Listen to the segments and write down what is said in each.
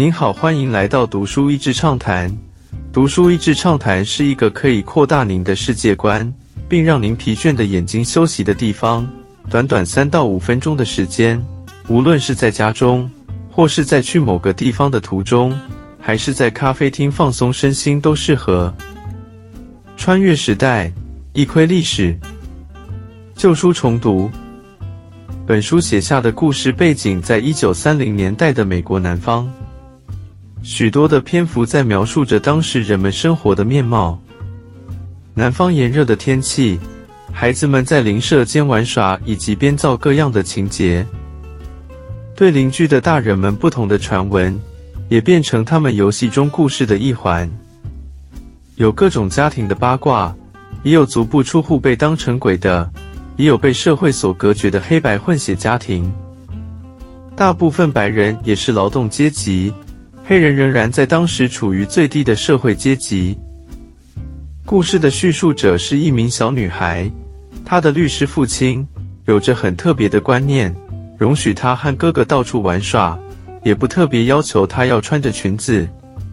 您好，欢迎来到读书益智畅谈。读书益智畅谈是一个可以扩大您的世界观，并让您疲倦的眼睛休息的地方。短短三到五分钟的时间，无论是在家中，或是在去某个地方的途中，还是在咖啡厅放松身心，都适合。穿越时代，一窥历史，旧书重读。本书写下的故事背景在一九三零年代的美国南方，许多的篇幅在描述着当时人们生活的面貌。南方炎热的天气，孩子们在邻舍间玩耍，以及编造各样的情节。对邻居的大人们不同的传闻，也变成他们游戏中故事的一环。有各种家庭的八卦，也有足不出户被当成鬼的。也有被社会所隔绝的黑白混血家庭，大部分白人也是劳动阶级，黑人仍然在当时处于最低的社会阶级。故事的叙述者是一名小女孩，她的律师父亲有着很特别的观念，容许她和哥哥到处玩耍，也不特别要求她要穿着裙子，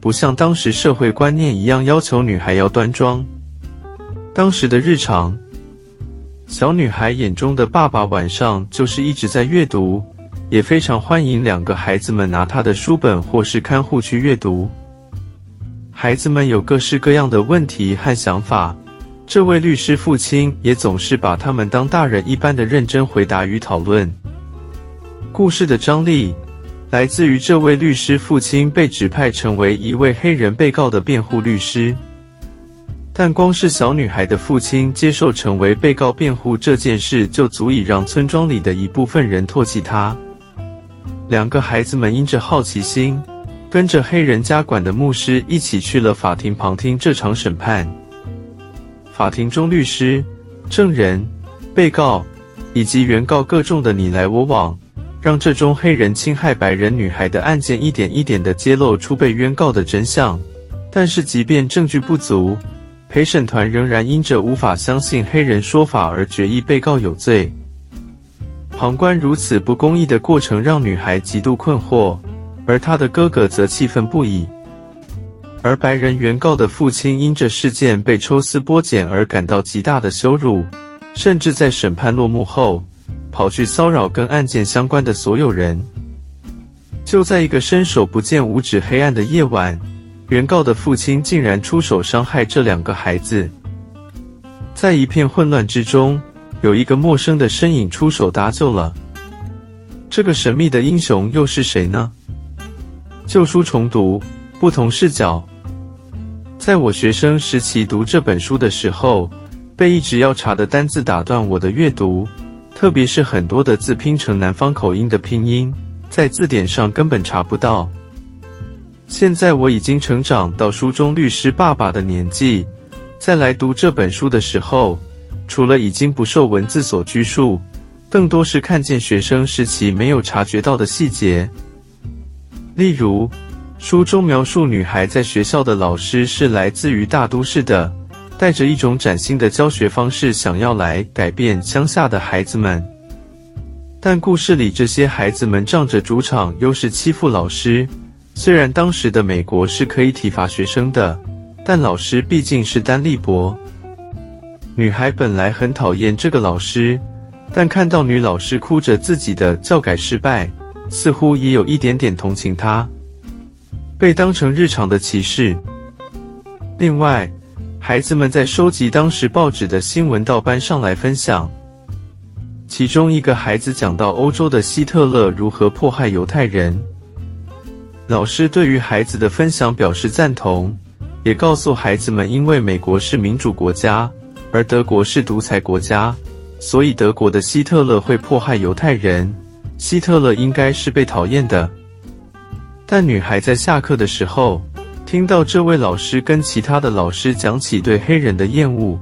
不像当时社会观念一样要求女孩要端庄。当时的日常。小女孩眼中的爸爸晚上就是一直在阅读，也非常欢迎两个孩子们拿他的书本或是看护去阅读。孩子们有各式各样的问题和想法，这位律师父亲也总是把他们当大人一般的认真回答与讨论。故事的张力来自于这位律师父亲被指派成为一位黑人被告的辩护律师。但光是小女孩的父亲接受成为被告辩护这件事，就足以让村庄里的一部分人唾弃他。两个孩子们因着好奇心，跟着黑人家管的牧师一起去了法庭旁听这场审判。法庭中，律师、证人、被告以及原告各种的你来我往，让这宗黑人侵害白人女孩的案件一点一点地揭露出被冤告的真相。但是，即便证据不足，陪审团仍然因着无法相信黑人说法而决议被告有罪。旁观如此不公义的过程，让女孩极度困惑，而她的哥哥则气愤不已。而白人原告的父亲因这事件被抽丝剥茧而感到极大的羞辱，甚至在审判落幕后，跑去骚扰跟案件相关的所有人。就在一个伸手不见五指黑暗的夜晚。原告的父亲竟然出手伤害这两个孩子，在一片混乱之中，有一个陌生的身影出手搭救了。这个神秘的英雄又是谁呢？旧书重读，不同视角。在我学生时期读这本书的时候，被一直要查的单字打断我的阅读，特别是很多的字拼成南方口音的拼音，在字典上根本查不到。现在我已经成长到书中律师爸爸的年纪，再来读这本书的时候，除了已经不受文字所拘束，更多是看见学生时期没有察觉到的细节。例如，书中描述女孩在学校的老师是来自于大都市的，带着一种崭新的教学方式，想要来改变乡下的孩子们。但故事里这些孩子们仗着主场优势欺负老师。虽然当时的美国是可以体罚学生的，但老师毕竟是单力薄。女孩本来很讨厌这个老师，但看到女老师哭着自己的教改失败，似乎也有一点点同情她。被当成日常的歧视。另外，孩子们在收集当时报纸的新闻到班上来分享，其中一个孩子讲到欧洲的希特勒如何迫害犹太人。老师对于孩子的分享表示赞同，也告诉孩子们，因为美国是民主国家，而德国是独裁国家，所以德国的希特勒会迫害犹太人，希特勒应该是被讨厌的。但女孩在下课的时候，听到这位老师跟其他的老师讲起对黑人的厌恶，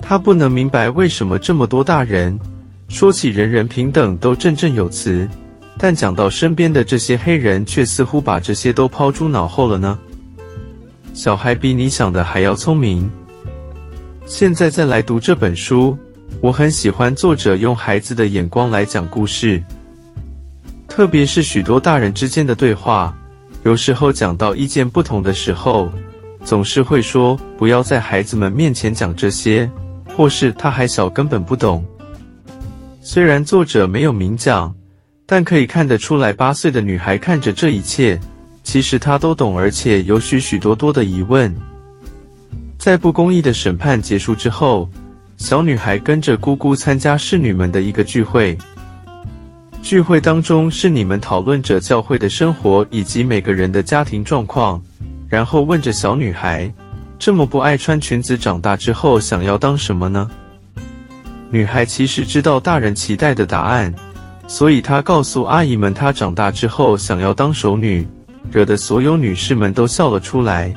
她不能明白为什么这么多大人说起人人平等都振振有词。但讲到身边的这些黑人，却似乎把这些都抛诸脑后了呢。小孩比你想的还要聪明。现在再来读这本书，我很喜欢作者用孩子的眼光来讲故事，特别是许多大人之间的对话，有时候讲到意见不同的时候，总是会说不要在孩子们面前讲这些，或是他还小根本不懂。虽然作者没有明讲，但可以看得出来，八岁的女孩看着这一切，其实她都懂，而且有许许多多的疑问。在不公义的审判结束之后，小女孩跟着姑姑参加侍女们的一个聚会。聚会当中，侍女们讨论着教会的生活以及每个人的家庭状况，然后问着小女孩：“这么不爱穿裙子，长大之后想要当什么呢？”女孩其实知道大人期待的答案，所以她告诉阿姨们，她长大之后想要当守女，惹得所有女士们都笑了出来。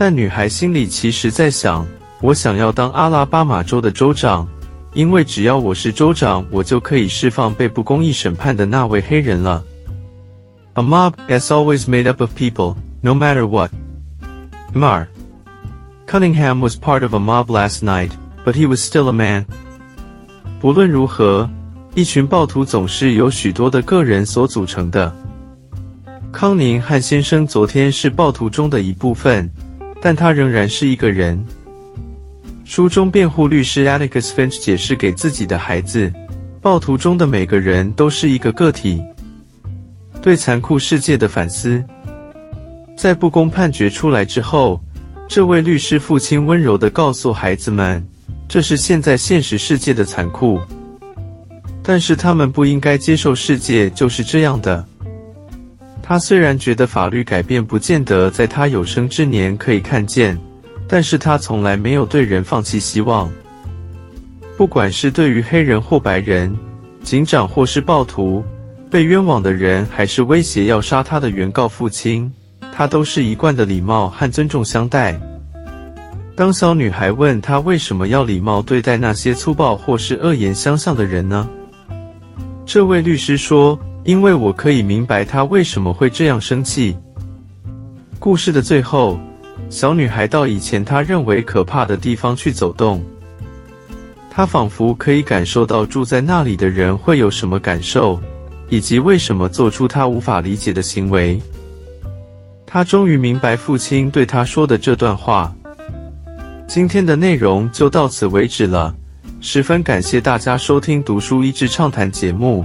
但女孩心里其实在想：我想要当阿拉巴马州的州长，因为只要我是州长，我就可以释放被不公义审判的那位黑人了。A mob is always made up of people, no matter what. Mar Cunningham was part of a mob last night, but he was still a man. 不论如何，一群暴徒总是由许多的个人所组成的。康宁汉先生昨天是暴徒中的一部分。但他仍然是一个人。书中辩护律师 Alex Finch 解释给自己的孩子：暴徒中的每个人都是一个个体。对残酷世界的反思。在不公判决出来之后，这位律师父亲温柔地告诉孩子们：“这是现在现实世界的残酷，但是他们不应该接受世界就是这样的。”他虽然觉得法律改变不见得在他有生之年可以看见，但是他从来没有对人放弃希望。不管是对于黑人或白人，警长或是暴徒，被冤枉的人还是威胁要杀他的原告父亲，他都是一贯的礼貌和尊重相待。当小女孩问他为什么要礼貌对待那些粗暴或是恶言相向的人呢？这位律师说。因为我可以明白他为什么会这样生气。故事的最后，小女孩到以前她认为可怕的地方去走动，她仿佛可以感受到住在那里的人会有什么感受，以及为什么做出她无法理解的行为。她终于明白父亲对她说的这段话。今天的内容就到此为止了，十分感谢大家收听《读书益智畅谈》节目。